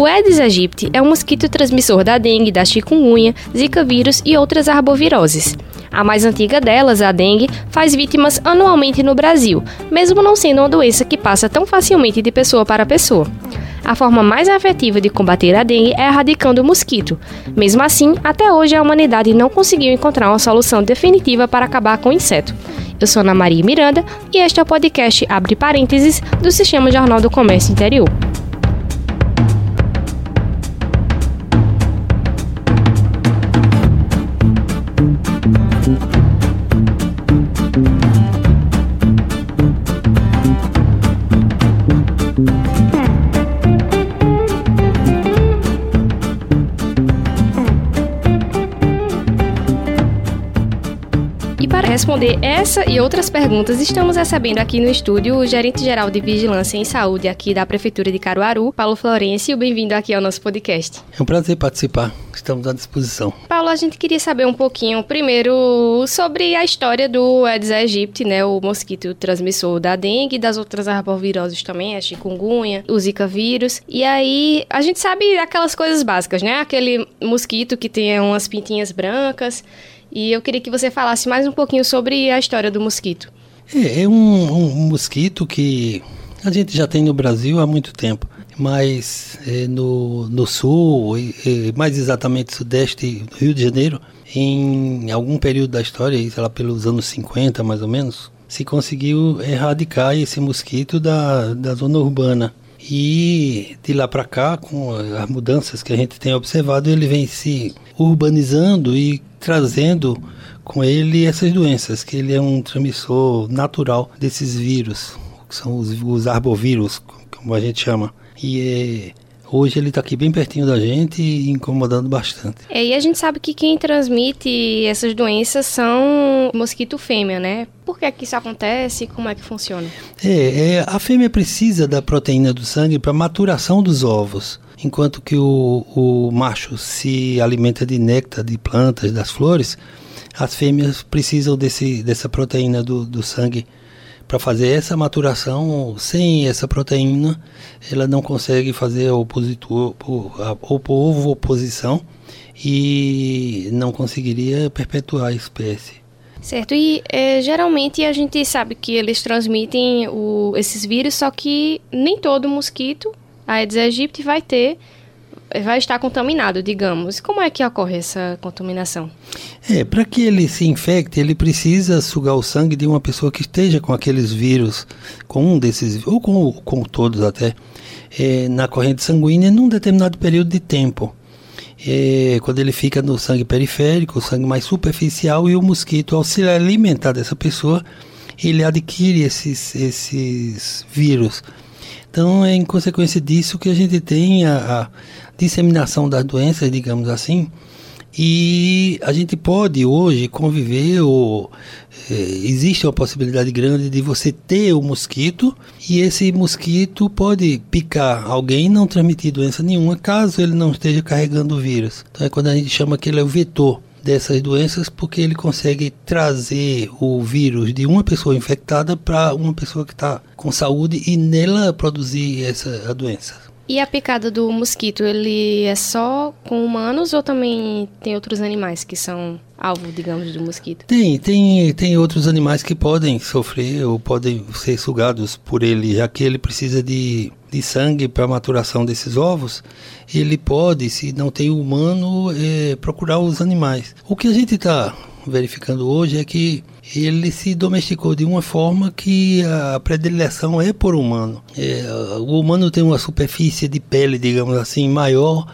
O Aedes aegypti é um mosquito transmissor da dengue, da chikungunya, zika vírus e outras arboviroses. A mais antiga delas, a dengue, faz vítimas anualmente no Brasil, mesmo não sendo uma doença que passa tão facilmente de pessoa para pessoa. A forma mais efetiva de combater a dengue é erradicando o mosquito. Mesmo assim, até hoje a humanidade não conseguiu encontrar uma solução definitiva para acabar com o inseto. Eu sou Ana Maria Miranda e este é o podcast Abre Parênteses do Sistema Jornal do Comércio Interior. Responder essa e outras perguntas, estamos recebendo aqui no estúdio o gerente-geral de Vigilância em Saúde aqui da Prefeitura de Caruaru, Paulo Florencio. Bem-vindo aqui ao nosso podcast. É um prazer participar. Estamos à disposição. Paulo, a gente queria saber um pouquinho, primeiro, sobre a história do Aedes aegypti, né, o mosquito transmissor da dengue e das outras arboviroses também, a chikungunya, o zika vírus. E aí, a gente sabe aquelas coisas básicas, né? Aquele mosquito que tem umas pintinhas brancas e eu queria que você falasse mais um pouquinho sobre a história do mosquito. É, é um, um, mosquito que a gente já tem no Brasil há muito tempo, mas é, no, no sul, mais exatamente sudeste do Rio de Janeiro, em algum período da história, sei lá, pelos anos 50 mais ou menos, se conseguiu erradicar esse mosquito da, da zona urbana. E de lá para cá, com as mudanças que a gente tem observado, ele vem se urbanizando e trazendo com ele essas doenças, que ele é um transmissor natural desses vírus, que são os, os arbovírus, como a gente chama. E é, hoje ele está aqui bem pertinho da gente e incomodando bastante. É, e a gente sabe que quem transmite essas doenças são mosquito fêmea, né? Por que, é que isso acontece? Como é que funciona? É, é a fêmea precisa da proteína do sangue para maturação dos ovos enquanto que o, o macho se alimenta de néctar de plantas, das flores, as fêmeas precisam desse, dessa proteína do, do sangue para fazer essa maturação. Sem essa proteína, ela não consegue fazer opositor, ovo oposição e não conseguiria perpetuar a espécie. Certo, e é, geralmente a gente sabe que eles transmitem o, esses vírus, só que nem todo mosquito a Aedes aegypti vai ter vai estar contaminado, digamos. Como é que ocorre essa contaminação? É, para que ele se infecte, ele precisa sugar o sangue de uma pessoa que esteja com aqueles vírus, com um desses, ou com, com todos até, é, na corrente sanguínea num determinado período de tempo. É, quando ele fica no sangue periférico, o sangue mais superficial, e o mosquito, ao se alimentar dessa pessoa, ele adquire esses, esses vírus. Então, é em consequência disso que a gente tem a, a disseminação das doenças, digamos assim, e a gente pode hoje conviver, ou é, existe uma possibilidade grande de você ter o mosquito e esse mosquito pode picar alguém e não transmitir doença nenhuma caso ele não esteja carregando o vírus. Então é quando a gente chama que ele é o vetor dessas doenças porque ele consegue trazer o vírus de uma pessoa infectada para uma pessoa que está com saúde e nela produzir essa a doença. E a picada do mosquito, ele é só com humanos ou também tem outros animais que são alvo, digamos, do mosquito? Tem, tem, tem outros animais que podem sofrer ou podem ser sugados por ele, já que ele precisa de, de sangue para a maturação desses ovos. Ele pode, se não tem humano, é, procurar os animais. O que a gente está verificando hoje é que ele se domesticou de uma forma que a predileção é por humano. É, o humano tem uma superfície de pele, digamos assim, maior,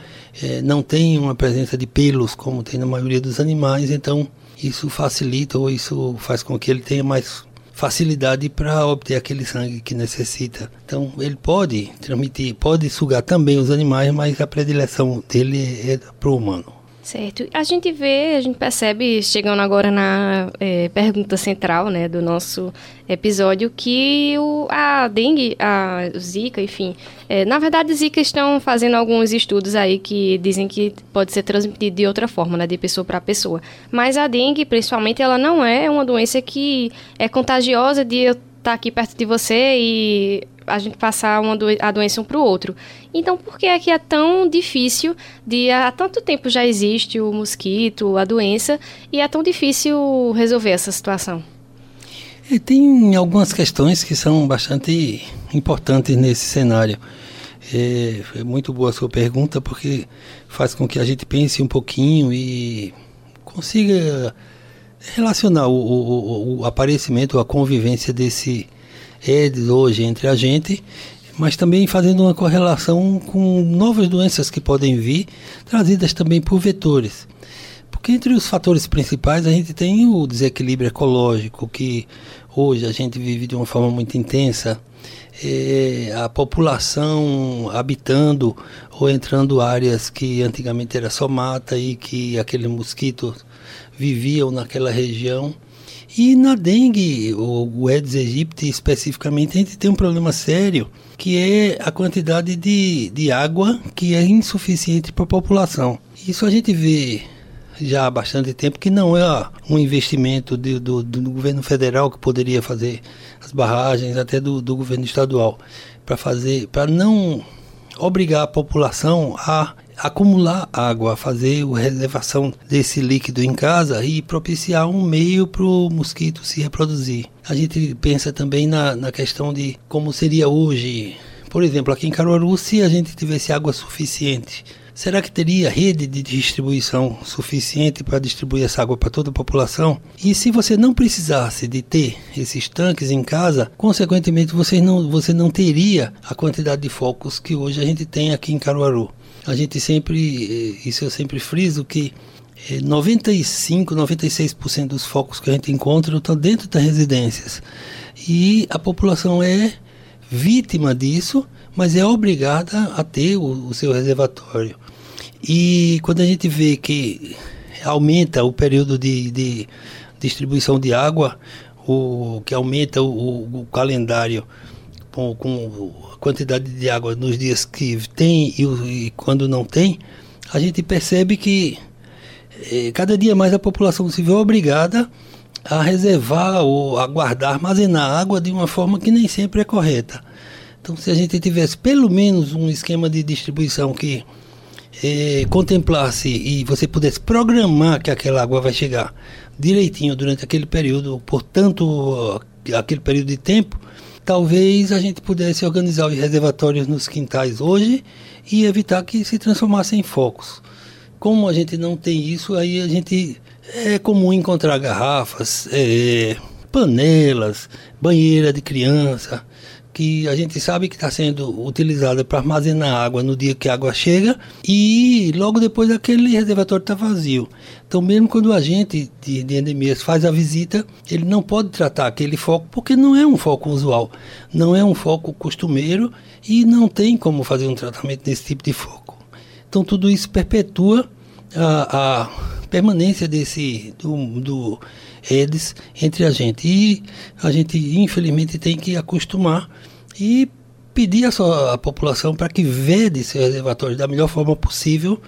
é, não tem uma presença de pelos como tem na maioria dos animais, então isso facilita ou isso faz com que ele tenha mais facilidade para obter aquele sangue que necessita. Então ele pode transmitir, pode sugar também os animais, mas a predileção dele é para o humano. Certo. A gente vê, a gente percebe, chegando agora na é, pergunta central né, do nosso episódio, que o, a dengue, a zika, enfim, é, na verdade, zika estão fazendo alguns estudos aí que dizem que pode ser transmitido de outra forma, né, de pessoa para pessoa. Mas a dengue, principalmente, ela não é uma doença que é contagiosa de tá aqui perto de você e a gente passar uma do a doença um para o outro. Então, por que é que é tão difícil de há tanto tempo já existe o mosquito, a doença e é tão difícil resolver essa situação? E tem algumas questões que são bastante importantes nesse cenário. É, é, muito boa a sua pergunta porque faz com que a gente pense um pouquinho e consiga relacionar o, o, o aparecimento, a convivência desse Aedes hoje entre a gente, mas também fazendo uma correlação com novas doenças que podem vir, trazidas também por vetores. Porque entre os fatores principais a gente tem o desequilíbrio ecológico, que hoje a gente vive de uma forma muito intensa, é, a população habitando ou entrando áreas que antigamente era só mata e que aquele mosquito viviam naquela região. E na dengue, o Aedes aegypti especificamente, a gente tem um problema sério, que é a quantidade de, de água que é insuficiente para a população. Isso a gente vê já há bastante tempo que não é um investimento de, do, do, governo federal que poderia fazer as barragens, até do, do governo estadual, para fazer, para não obrigar a população a acumular água, fazer a reservação desse líquido em casa e propiciar um meio para o mosquito se reproduzir. A gente pensa também na, na questão de como seria hoje, por exemplo, aqui em Caruaru, se a gente tivesse água suficiente Será que teria rede de distribuição suficiente para distribuir essa água para toda a população? E se você não precisasse de ter esses tanques em casa, consequentemente você não, você não teria a quantidade de focos que hoje a gente tem aqui em Caruaru. A gente sempre, eh, isso eu sempre friso, que 95, eh, 96% dos focos que a gente encontra estão dentro das residências. E a população é vítima disso, mas é obrigada a ter o, o seu reservatório. E quando a gente vê que aumenta o período de, de distribuição de água, o, que aumenta o, o calendário com, com, a quantidade de água nos dias que tem e, e quando não tem, a gente percebe que eh, cada dia mais a população se vê obrigada a reservar ou a guardar, armazenar água de uma forma que nem sempre é correta. Então, se a gente tivesse pelo menos um esquema de distribuição que é, contemplasse e você pudesse programar que aquela água vai chegar direitinho durante aquele período, portanto, aquele período de tempo, talvez a gente pudesse organizar os reservatórios nos quintais hoje e evitar que se transformassem em focos. Como a gente não tem isso, aí a gente é comum encontrar garrafas, é, panelas, banheira de criança, que a gente sabe que está sendo utilizada para armazenar água no dia que a água chega e logo depois aquele reservatório está vazio. Então, mesmo quando o agente de, de endemias faz a visita, ele não pode tratar aquele foco porque não é um foco usual, não é um foco costumeiro e não tem como fazer um tratamento desse tipo de foco. Então, tudo isso perpetua a, a permanência desse do, do redes entre a gente. E a gente, infelizmente, tem que acostumar e pedir a, sua, a população para que vede seu reservatório da melhor forma possível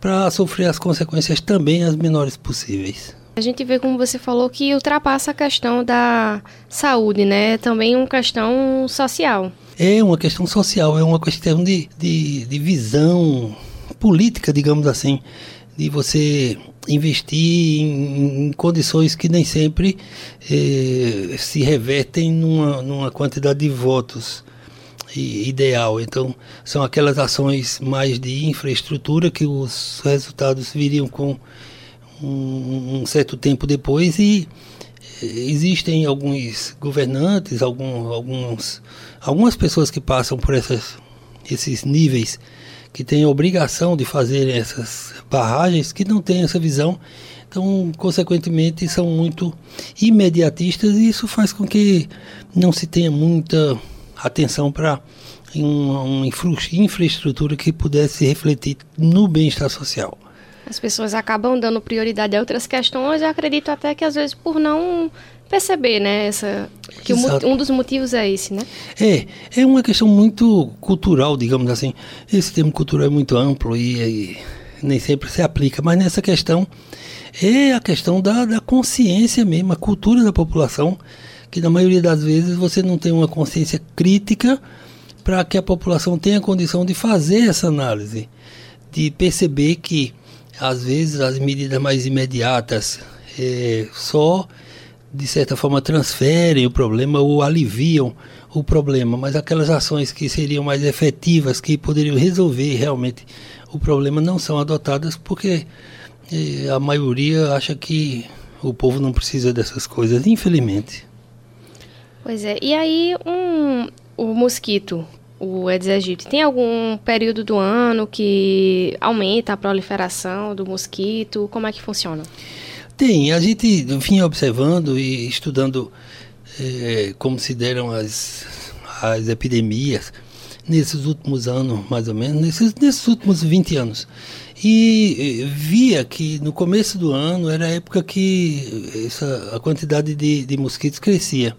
para sofrer as consequências também as menores possíveis. A gente vê, como você falou, que ultrapassa a questão da saúde, né? É também uma questão social. É uma questão social, é uma questão de, de, de visão política, digamos assim, de você investir em, em condições que nem sempre eh, se revertem numa, numa quantidade de votos ideal. Então, são aquelas ações mais de infraestrutura que os resultados viriam com um, um certo tempo depois e eh, existem alguns governantes, algum, alguns, algumas pessoas que passam por essas, esses níveis que têm a obrigação de fazer essas barragens que não têm essa visão. Então, consequentemente, são muito imediatistas e isso faz com que não se tenha muita atenção para uma, uma infraestrutura que pudesse refletir no bem-estar social. As pessoas acabam dando prioridade a outras questões. Eu acredito até que às vezes por não perceber, né, essa que um dos motivos é esse, né? É, é uma questão muito cultural, digamos assim. Esse termo cultural é muito amplo e, e nem sempre se aplica, mas nessa questão é a questão da, da consciência mesmo, a cultura da população que na maioria das vezes você não tem uma consciência crítica para que a população tenha condição de fazer essa análise, de perceber que às vezes as medidas mais imediatas é, só de certa forma transferem o problema ou aliviam o problema, mas aquelas ações que seriam mais efetivas, que poderiam resolver realmente o problema, não são adotadas porque eh, a maioria acha que o povo não precisa dessas coisas, infelizmente. Pois é, e aí um, o mosquito, o Aedes aegypti, tem algum período do ano que aumenta a proliferação do mosquito? Como é que funciona? Tem, a gente vinha observando e estudando é, como se deram as, as epidemias nesses últimos anos, mais ou menos, nesses, nesses últimos 20 anos. E via que no começo do ano era a época que essa, a quantidade de, de mosquitos crescia.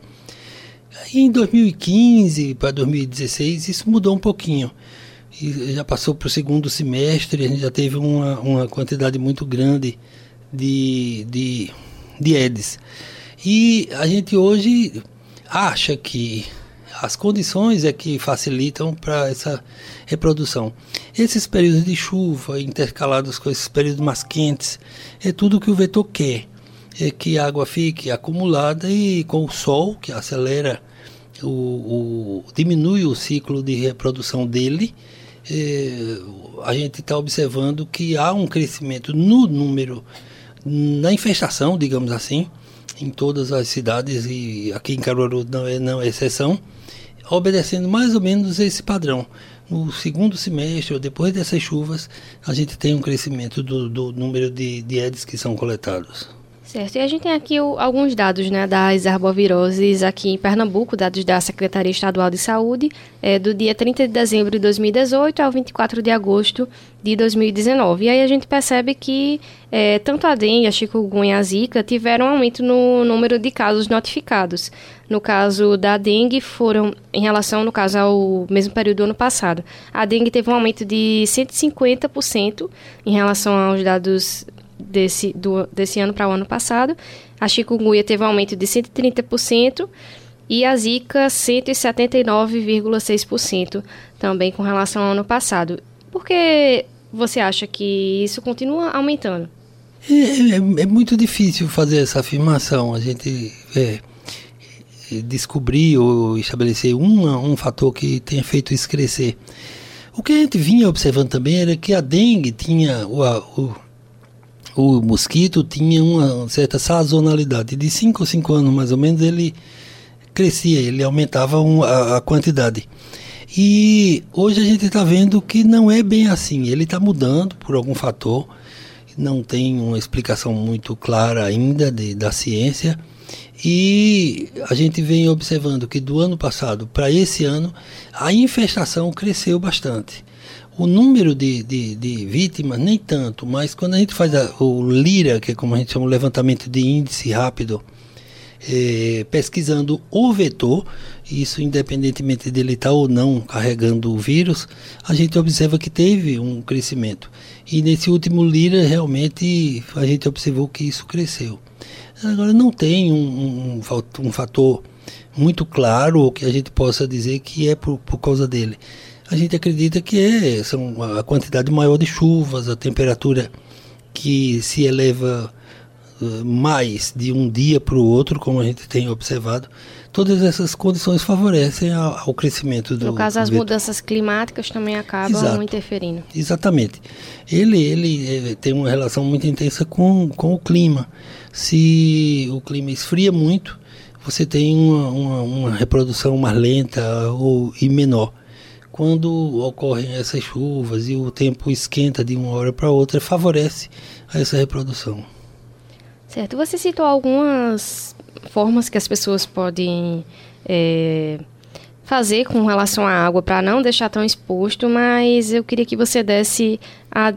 E em 2015 para 2016 isso mudou um pouquinho. E já passou para o segundo semestre, a gente já teve uma, uma quantidade muito grande de, de, de Eds. E a gente hoje acha que as condições é que facilitam para essa reprodução. Esses períodos de chuva intercalados com esses períodos mais quentes é tudo que o vetor quer. É que a água fique acumulada e com o sol, que acelera, o, o diminui o ciclo de reprodução dele, é, a gente está observando que há um crescimento no número na infestação, digamos assim, em todas as cidades e aqui em Caruaru não é, não é exceção, obedecendo mais ou menos esse padrão. No segundo semestre, ou depois dessas chuvas, a gente tem um crescimento do, do número de, de Aedes que são coletados. Certo, e a gente tem aqui o, alguns dados né, das arboviroses aqui em Pernambuco, dados da Secretaria Estadual de Saúde, é, do dia 30 de dezembro de 2018 ao 24 de agosto de 2019. E aí a gente percebe que é, tanto a dengue, a chikungunya e a zika tiveram um aumento no número de casos notificados. No caso da dengue, foram, em relação, no caso, ao mesmo período do ano passado, a dengue teve um aumento de 150% em relação aos dados desse, do, desse ano para o ano passado. A chikungunya teve um aumento de 130% e a zika 179,6% também com relação ao ano passado. Por que você acha que isso continua aumentando? É, é, é muito difícil fazer essa afirmação. A gente é, descobrir ou estabelecer uma, um fator que tenha feito isso crescer. O que a gente vinha observando também era que a dengue tinha o, o o mosquito tinha uma certa sazonalidade. De 5 a 5 anos, mais ou menos, ele crescia, ele aumentava um, a, a, quantidade. E hoje a gente está vendo que não é bem assim. Ele está mudando por algum fator. Não tem uma explicação muito clara ainda de, da ciência. E a gente vem observando que do ano passado para esse ano a infestação cresceu bastante. O número de, de, de, vítimas, nem tanto, mas quando a gente faz a, o LIRA, que é como a gente chama o levantamento de índice rápido, é, pesquisando o vetor, isso independentemente dele estar ou não carregando o vírus, a gente observa que teve um crescimento. E nesse último LIRA, realmente, a gente observou que isso cresceu. Agora, não tem um, um, um fator muito claro que a gente possa dizer que é por, por causa dele a gente acredita que é, são a quantidade maior de chuvas, a temperatura que se eleva uh, mais de um dia para o outro, como a gente tem observado. Todas essas condições favorecem ao, ao crescimento do. No caso, as mudanças climáticas também acabam Exato. interferindo. Exatamente. Ele, ele, ele tem uma relação muito intensa com, com o clima. Se o clima esfria muito, você tem uma, uma, uma reprodução mais lenta ou, e menor quando ocorrem essas chuvas e o tempo esquenta de uma hora para outra, favorece essa reprodução. Certo. Você citou algumas formas que as pessoas podem é, fazer com relação à água para não deixar tão exposto, mas eu queria que você desse a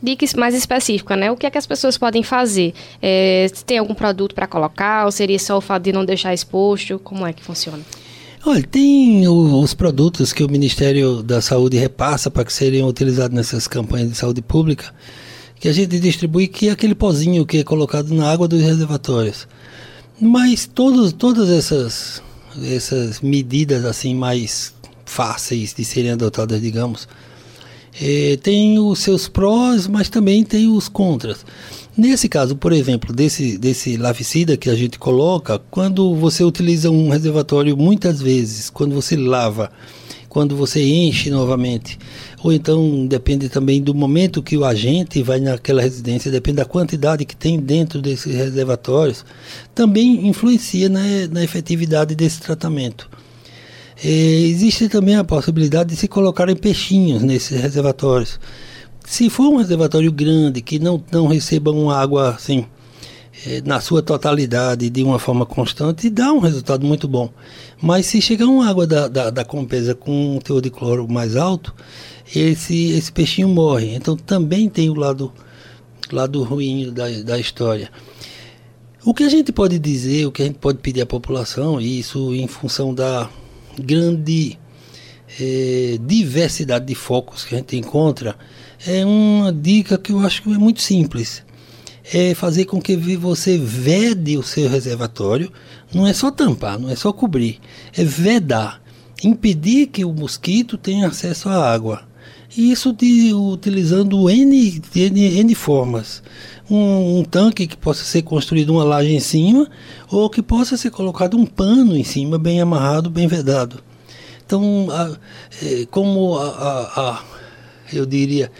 dica mais específica, né? O que é que as pessoas podem fazer? É, tem algum produto para colocar? Ou seria só o fato de não deixar exposto? Como é que funciona? Olha, tem o, os produtos que o Ministério da Saúde repassa para que seriam utilizados nessas campanhas de saúde pública, que a gente distribui, que é aquele pozinho que é colocado na água dos reservatórios. Mas todos, todas essas, essas medidas assim mais fáceis de serem adotadas, digamos, é, tem os seus prós, mas também tem os contras. Nesse caso, por exemplo, desse, desse larvicida que a gente coloca, quando você utiliza um reservatório muitas vezes, quando você lava, quando você enche novamente, ou então depende também do momento que o agente vai naquela residência, depende da quantidade que tem dentro desses reservatórios, também influencia na, na efetividade desse tratamento. É, existe também a possibilidade de se colocarem peixinhos nesses reservatórios. Se for um reservatório grande, que não, não receba uma água assim, é, na sua totalidade, de uma forma constante, dá um resultado muito bom. Mas se chegar uma água da, da, da compesa com um teor de cloro mais alto, esse, esse peixinho morre. Então também tem o lado, lado ruim da, da história. O que a gente pode dizer, o que a gente pode pedir à população, e isso em função da grande é, diversidade de focos que a gente encontra, é uma dica que eu acho que é muito simples. É fazer com que você vede o seu reservatório, não é só tampar, não é só cobrir, é vedar, impedir que o mosquito tenha acesso à água. E isso de, utilizando N, N, N formas. Um, um, tanque que possa ser construído uma laje em cima, ou que possa ser colocado um pano em cima, bem amarrado, bem vedado. Então, a, é, como a, a, a, eu diria,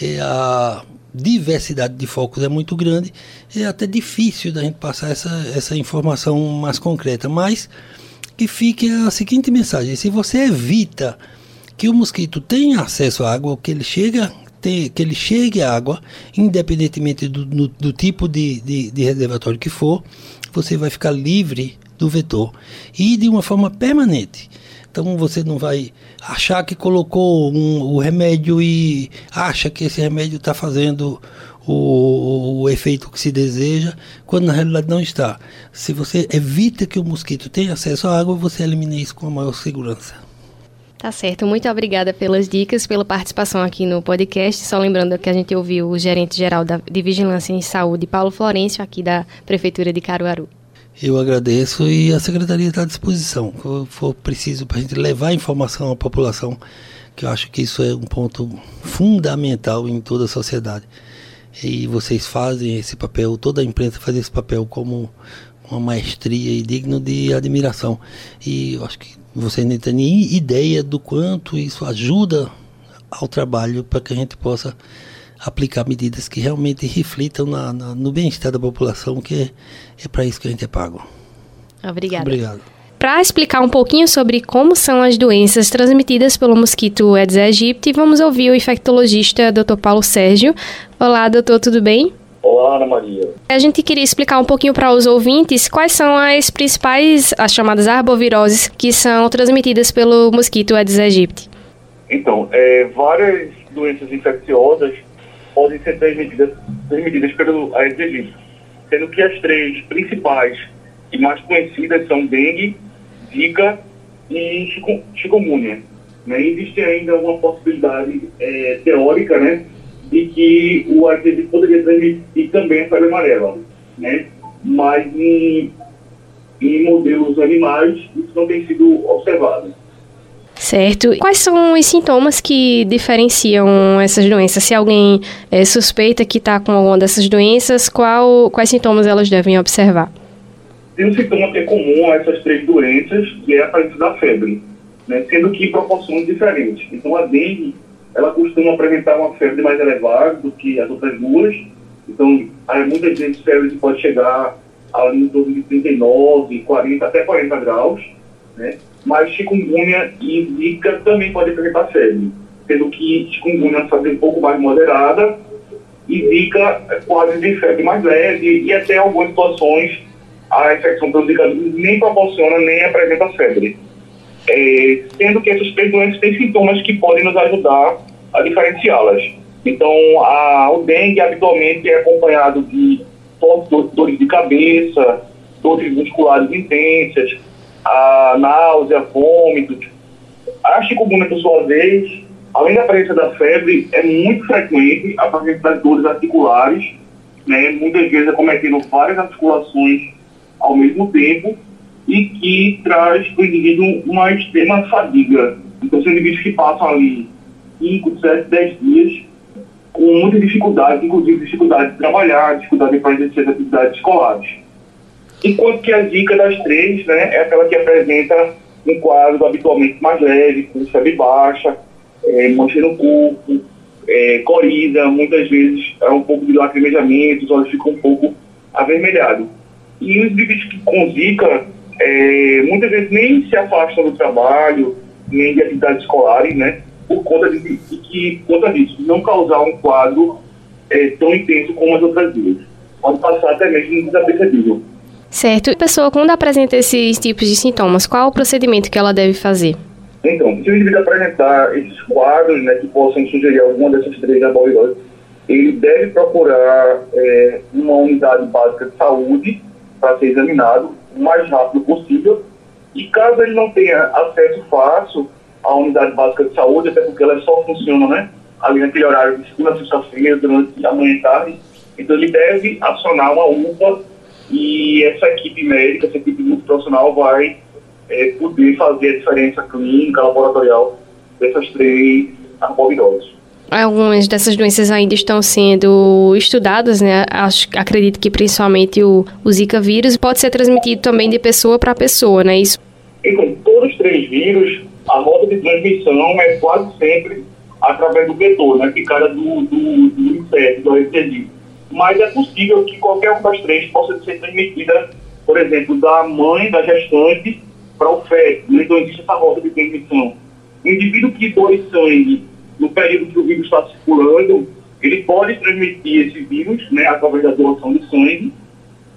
é, a diversidade de focos é muito grande, é até difícil da gente passar essa, essa informação mais concreta, mas que fique a seguinte mensagem: se você evita que o mosquito tenha acesso à água, que ele chega que ele chegue à água, independentemente do, do, do tipo de, de, de, reservatório que for, você vai ficar livre do vetor e de uma forma permanente. Então você não vai achar que colocou um, o remédio e acha que esse remédio está fazendo o, o, efeito que se deseja, quando na realidade não está. Se você evita que o mosquito tenha acesso à água, você elimina isso com a maior segurança. Tá certo. Muito obrigada pelas dicas, pela participação aqui no podcast. Só lembrando que a gente ouviu o gerente geral da, de Vigilância em Saúde, Paulo Florencio, aqui da Prefeitura de Caruaru. Eu agradeço e a Secretaria está à disposição. Se for preciso para a gente levar informação à população, que eu acho que isso é um ponto fundamental em toda a sociedade. E vocês fazem esse papel, toda a imprensa faz esse papel como uma maestria e digno de admiração. E eu acho que você não tem nem ideia do quanto isso ajuda ao trabalho para que a gente possa aplicar medidas que realmente reflitam na, na, no bem-estar da população, que é, é para isso que a gente é pago. Obrigada. Obrigado. Para explicar um pouquinho sobre como são as doenças transmitidas pelo mosquito Aedes aegypti, vamos ouvir o infectologista Dr. Paulo Sérgio. Olá, doutor, tudo bem? Olá, Ana Maria. A gente queria explicar um pouquinho para os ouvintes quais são as principais, as chamadas arboviroses, que são transmitidas pelo mosquito Aedes aegypti. Então, é, várias doenças infecciosas podem ser transmitidas, transmitidas pelo Aedes aegypti, sendo que as três principais e mais conhecidas são dengue, zika e chikungunya. Né? Existe ainda uma possibilidade é, teórica, né, e que o artesino poderia transmitir também a febre amarela, né? Mas em, em modelos animais isso não tem sido observado. Certo. Quais são os sintomas que diferenciam essas doenças? Se alguém é, suspeita que está com alguma dessas doenças, qual, quais sintomas elas devem observar? Tem um sintoma que é comum a essas três doenças, que é a aparência da febre, né, sendo que proporções diferentes. Então, a dengue ela costuma apresentar uma febre mais elevada do que as outras duas. Então, aí, muitas vezes a febre pode chegar ali em torno de 39, 40, até 40 graus, né? Mas chikungunya e zika também podem apresentar febre, sendo que chikungunya faz um pouco mais moderada e zika é quase de febre mais leve e até algumas situações a infecção pelo zika nem proporciona nem apresenta febre é, sendo que essas três doenças têm sintomas que podem nos ajudar a diferenciá-las. Então, a, o dengue habitualmente é acompanhado de dores de cabeça, dores musculares intensas, a náusea, vômitos. A chikungunya, por sua vez, além da presença da febre, é muito frequente a presença das dores articulares, né, muitas vezes acometendo várias articulações ao mesmo tempo e que traz para o indivíduo uma extrema fadiga. Então, são indivíduos que passam ali 5, 7, 10 dias com muita dificuldade, inclusive dificuldade de trabalhar, dificuldade para exercer atividades escolares. Enquanto que a dica das três né, é aquela que apresenta um quadro habitualmente mais leve, com febre baixa, é, mancha no corpo, é, coriza, muitas vezes é um pouco de lacrimejamento, os olhos ficam um pouco avermelhados. E os indivíduos que com zika, é, muitas vezes nem se afastam do trabalho, nem de atividades escolares, né? Por conta, de, de que, por conta disso, não causar um quadro é, tão intenso como as outras duas. Pode passar até mesmo desapercebido. Certo. A pessoa, quando apresenta esses tipos de sintomas, qual o procedimento que ela deve fazer? Então, se o indivíduo apresentar esses quadros, né, que possam sugerir alguma dessas três arboviroses, ele deve procurar é, uma unidade básica de saúde para ser examinado o mais rápido possível. E caso ele não tenha acesso fácil à unidade básica de saúde, até porque ela só funciona né, ali naquele horário de segunda a sexta-feira, durante a manhã e tarde, então ele deve acionar uma UPA e essa equipe médica, essa equipe multiprofissional vai é, poder fazer a diferença clínica, laboratorial dessas três arboviroses. Algumas dessas doenças ainda estão sendo estudadas, né? Acho, acredito que principalmente o, o Zika vírus pode ser transmitido também de pessoa para pessoa, né? Isso. Então, todos os três vírus, a rota de transmissão é quase sempre através do vetor, né? Picada do, do, do inseto, do RCD. Mas é possível que qualquer uma das três possa ser transmitida, por exemplo, da mãe, da gestante, para o feto. Então, existe essa rota de transmissão. O indivíduo que doe sangue no período que o vírus está circulando, ele pode transmitir esse vírus, né, através da doação de sangue,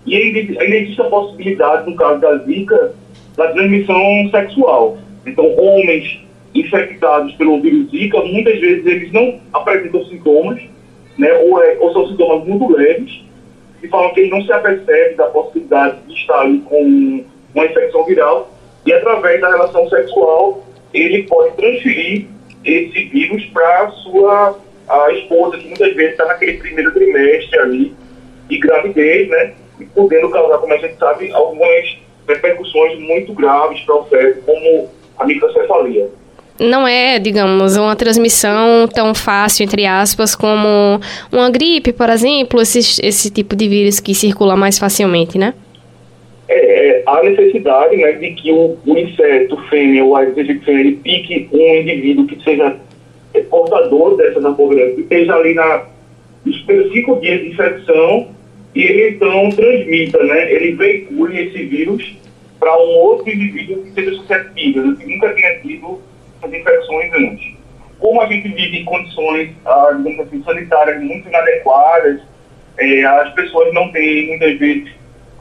e ainda existe a possibilidade, no caso da Zika, da transmissão sexual. Então, homens infectados pelo vírus Zika, muitas vezes eles não apresentam sintomas, né, ou, é, ou são sintomas muito leves, e falam que ele não se apercebe da possibilidade de estar ali com uma infecção viral, e através da relação sexual, ele pode transferir esse vírus para sua esposa, que muitas vezes está naquele primeiro trimestre ali de gravidez, né? E podendo causar, como a gente sabe, algumas repercussões muito graves para o feto, como a microcefalia. Não é, digamos, uma transmissão tão fácil, entre aspas, como uma gripe, por exemplo, esse, esse tipo de vírus que circula mais facilmente, né? É, é, há necessidade né, de que o, o inseto fêmea ou a fêmea pique um indivíduo que seja portador dessa arbovirose, que esteja ali na, nos cinco dias de infecção e ele então transmita, né, ele veicule esse vírus para um outro indivíduo que seja suscetível, que nunca tenha tido as infecções antes. Como a gente vive em condições, ah, digamos assim, sanitárias muito inadequadas, é, as pessoas não têm, muitas vezes,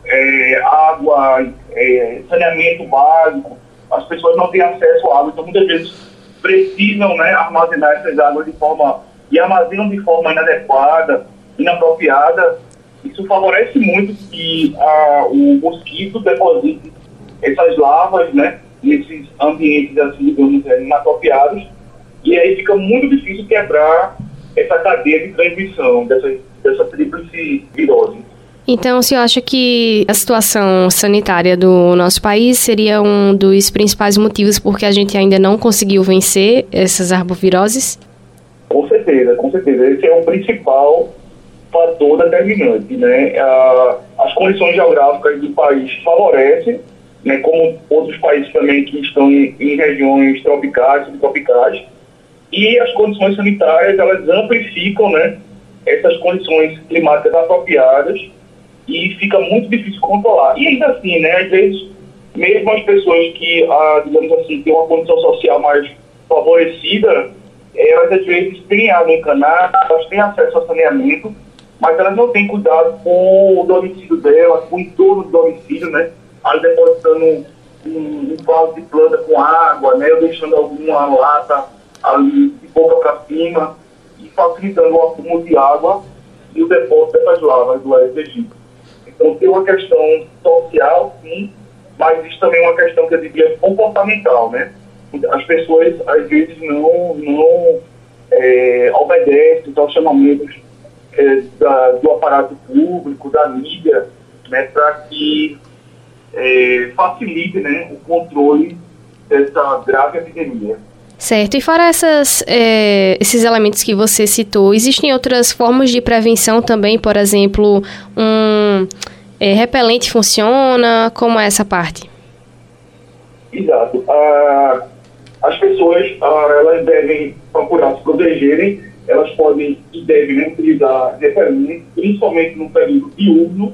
é, água, é, saneamento básico, as pessoas não têm acesso à água, então muitas vezes precisam né, armazenar essas águas de forma e armazenam de forma inadequada, inapropriada. Isso favorece muito que a, o mosquito deposite essas larvas, né, nesses ambientes assim, digamos, é, inapropriados, e aí fica muito difícil quebrar essa cadeia de transmissão dessa, dessa tríplice virose. Então, o senhor acha que a situação sanitária do nosso país seria um dos principais motivos porque a gente ainda não conseguiu vencer essas arboviroses? Com certeza, com certeza. Esse é o principal fator determinante. Né? as condições geográficas do país favorecem, né, como outros países também que estão em, em regiões tropicais, subtropicais, e as condições sanitárias elas amplificam né, essas condições climáticas apropriadas e fica muito difícil controlar. E ainda assim, né, às vezes, mesmo as pessoas que, ah, digamos assim, têm uma condição social mais favorecida, elas às vezes têm água encanada, elas têm acesso a saneamento, mas elas não têm cuidado com o domicílio delas, com o entorno do domicílio, né, ali depositando um, um, vaso de planta com água, né, deixando alguma lata ali de boca para cima, e facilitando o acúmulo de água e o depósito dessas lavas do SDG. Então, tem uma questão social, sim, mas existe também uma questão que eu diria comportamental, né? As pessoas, às vezes, não, não é, obedecem aos chamamentos é, da, do aparato público, da mídia, né, para que é, facilite né, o controle dessa grave epidemia. Certo. E fora essas, é, esses elementos que você citou, existem outras formas de prevenção também? Por exemplo, um é, repelente funciona? Como é essa parte? Exato. Ah, as pessoas ah, elas devem procurar se protegerem, elas podem e devem né, utilizar repelente, principalmente no período diurno,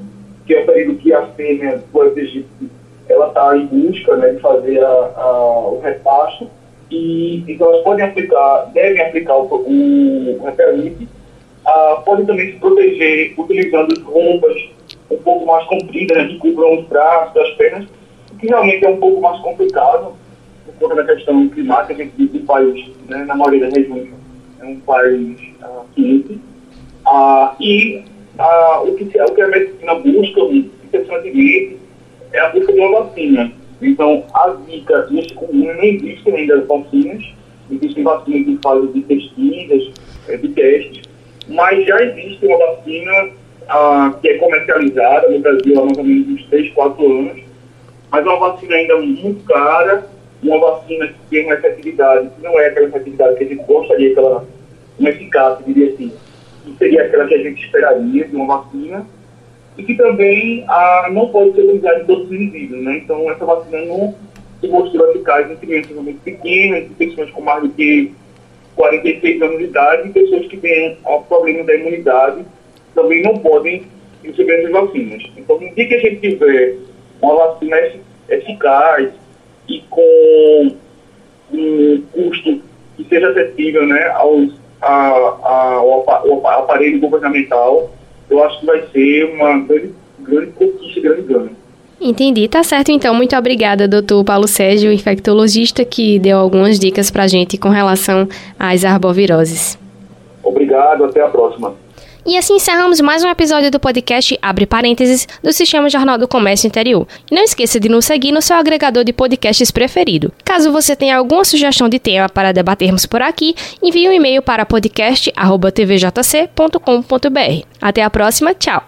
que é o período que a fêmea do egípcio ela está em busca né, de fazer a, a, o repasto. E então elas podem aplicar, devem aplicar o, o repelente, ah, podem também se proteger utilizando roupas um pouco mais compridas, né, que cubram os braços, as pernas, o que realmente é um pouco mais complicado por conta da questão climática, a gente vive um país, né, na maioria das regiões, é um país ah, quente, ah, e ah, o, que, o que a medicina busca, interessantemente, é a busca de uma vacina. Então, a a chikungunya não existem ainda as vacinas, existem vacinas em fase de pesquisas, eh, de testes, mas já existe uma vacina ah, que é comercializada no Brasil há mais ou menos uns 3, 4 anos, mas é uma vacina ainda muito cara, uma vacina que tem uma efetividade, que não é aquela efetividade que a gente gostaria que ela, uma eficácia, diria assim, que seria aquela que a gente esperaria de uma vacina, e que também ah, não pode ser utilizada em todos os indivíduos. Né? Então, essa vacina não se mostrou eficaz em crianças muito pequenas, em pessoas com mais do que 46 anos de idade e pessoas que têm problema da imunidade também não podem receber essas vacinas. Então, no dia que a gente tiver uma vacina eficaz e com um custo que seja acessível né, aos, a, a, ao aparelho governamental, eu acho que vai ser uma grande, grande conquista, grande ganho. Entendi, tá certo então. Muito obrigada, doutor Paulo Sérgio, infectologista, que deu algumas dicas pra gente com relação às arboviroses. Obrigado, até a próxima. E assim encerramos mais um episódio do podcast Abre Parênteses do Sistema Jornal do Comércio Interior. E não esqueça de nos seguir no seu agregador de podcasts preferido. Caso você tenha alguma sugestão de tema para debatermos por aqui, envie um e-mail para podcast.tvjc.com.br. Até a próxima, tchau!